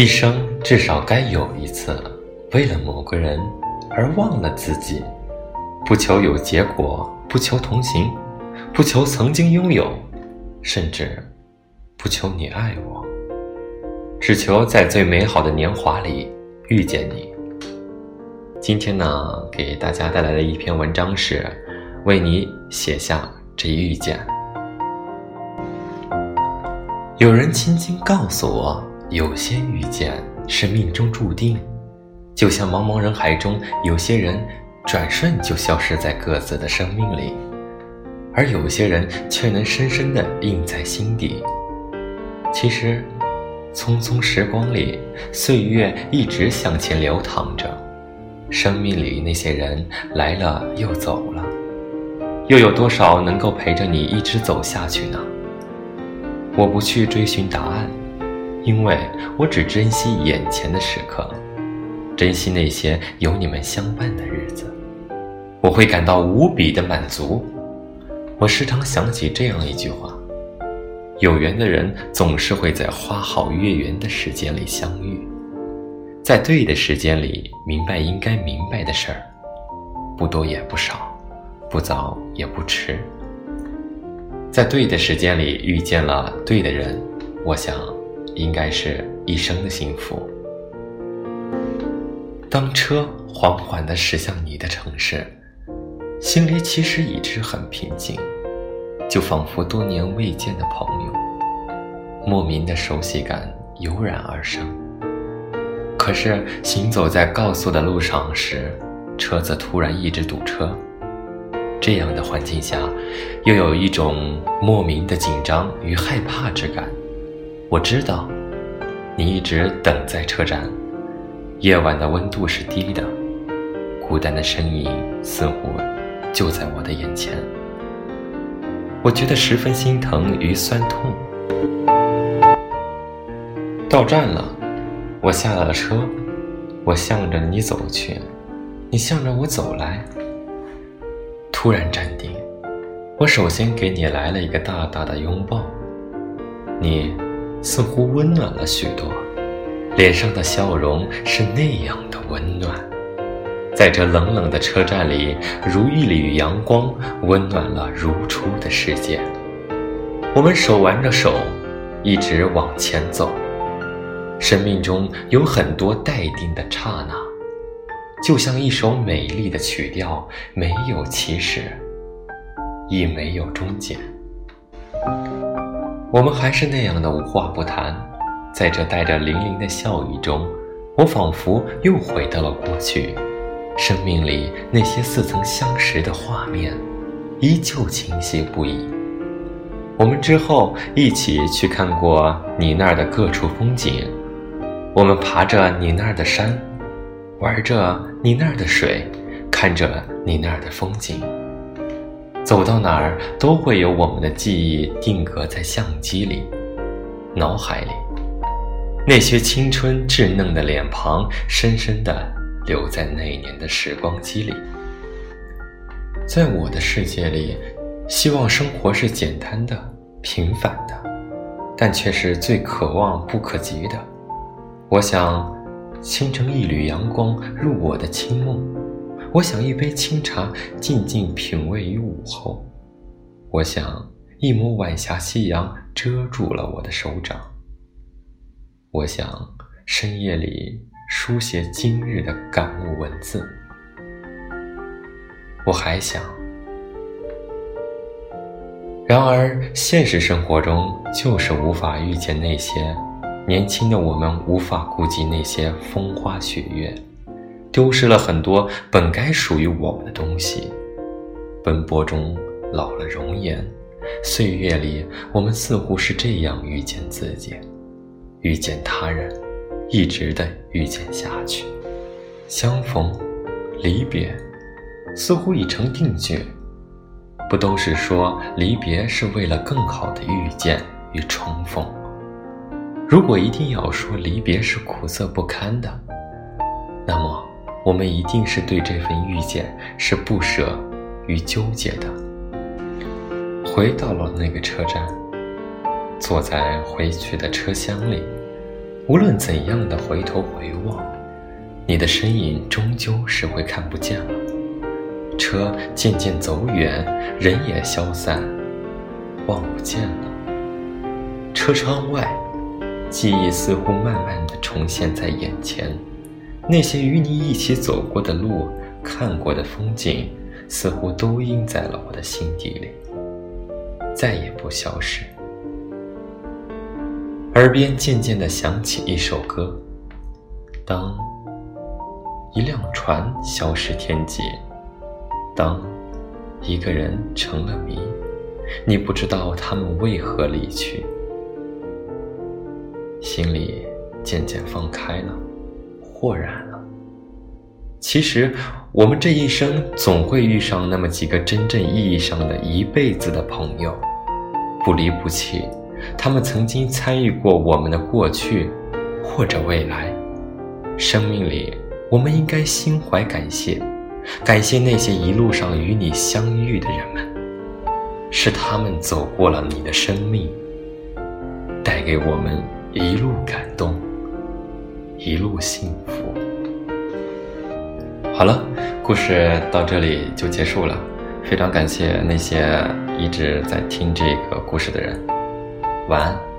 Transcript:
一生至少该有一次，为了某个人而忘了自己，不求有结果，不求同行，不求曾经拥有，甚至不求你爱我，只求在最美好的年华里遇见你。今天呢，给大家带来的一篇文章是为你写下这一遇见。有人轻轻告诉我，有些遇见是命中注定，就像茫茫人海中，有些人转瞬就消失在各自的生命里，而有些人却能深深地印在心底。其实，匆匆时光里，岁月一直向前流淌着，生命里那些人来了又走了，又有多少能够陪着你一直走下去呢？我不去追寻答案，因为我只珍惜眼前的时刻，珍惜那些有你们相伴的日子，我会感到无比的满足。我时常想起这样一句话：有缘的人总是会在花好月圆的时间里相遇，在对的时间里明白应该明白的事儿，不多也不少，不早也不迟。在对的时间里遇见了对的人，我想，应该是一生的幸福。当车缓缓地驶向你的城市，心里其实一直很平静，就仿佛多年未见的朋友，莫名的熟悉感油然而生。可是行走在高速的路上时，车子突然一直堵车。这样的环境下，又有一种莫名的紧张与害怕之感。我知道，你一直等在车站。夜晚的温度是低的，孤单的身影似乎就在我的眼前。我觉得十分心疼与酸痛。到站了，我下了车，我向着你走去，你向着我走来。突然站定，我首先给你来了一个大大的拥抱，你似乎温暖了许多，脸上的笑容是那样的温暖，在这冷冷的车站里，如一缕阳光，温暖了如初的世界。我们手挽着手，一直往前走，生命中有很多待定的刹那。就像一首美丽的曲调，没有起始，亦没有终结。我们还是那样的无话不谈，在这带着粼粼的笑语中，我仿佛又回到了过去，生命里那些似曾相识的画面，依旧清晰不已。我们之后一起去看过你那儿的各处风景，我们爬着你那儿的山。玩着你那儿的水，看着你那儿的风景，走到哪儿都会有我们的记忆定格在相机里、脑海里，那些青春稚嫩的脸庞，深深的留在那一年的时光机里。在我的世界里，希望生活是简单的、平凡的，但却是最可望不可及的。我想。倾城一缕阳光入我的清梦，我想一杯清茶静静品味于午后，我想一抹晚霞夕阳遮住了我的手掌，我想深夜里书写今日的感悟文字，我还想，然而现实生活中就是无法遇见那些。年轻的我们无法顾及那些风花雪月，丢失了很多本该属于我们的东西。奔波中老了容颜，岁月里我们似乎是这样遇见自己，遇见他人，一直的遇见下去。相逢，离别，似乎已成定局。不都是说离别是为了更好的遇见与重逢？如果一定要说离别是苦涩不堪的，那么我们一定是对这份遇见是不舍与纠结的。回到了那个车站，坐在回去的车厢里，无论怎样的回头回望，你的身影终究是会看不见了。车渐渐走远，人也消散，望不见了。车窗外，记忆似乎慢慢的重现在眼前，那些与你一起走过的路，看过的风景，似乎都印在了我的心底里，再也不消失。耳边渐渐的响起一首歌，当一辆船消失天际。当一个人成了谜，你不知道他们为何离去，心里渐渐放开了，豁然了。其实，我们这一生总会遇上那么几个真正意义上的一辈子的朋友，不离不弃。他们曾经参与过我们的过去，或者未来。生命里，我们应该心怀感谢。感谢那些一路上与你相遇的人们，是他们走过了你的生命，带给我们一路感动，一路幸福。好了，故事到这里就结束了。非常感谢那些一直在听这个故事的人，晚安。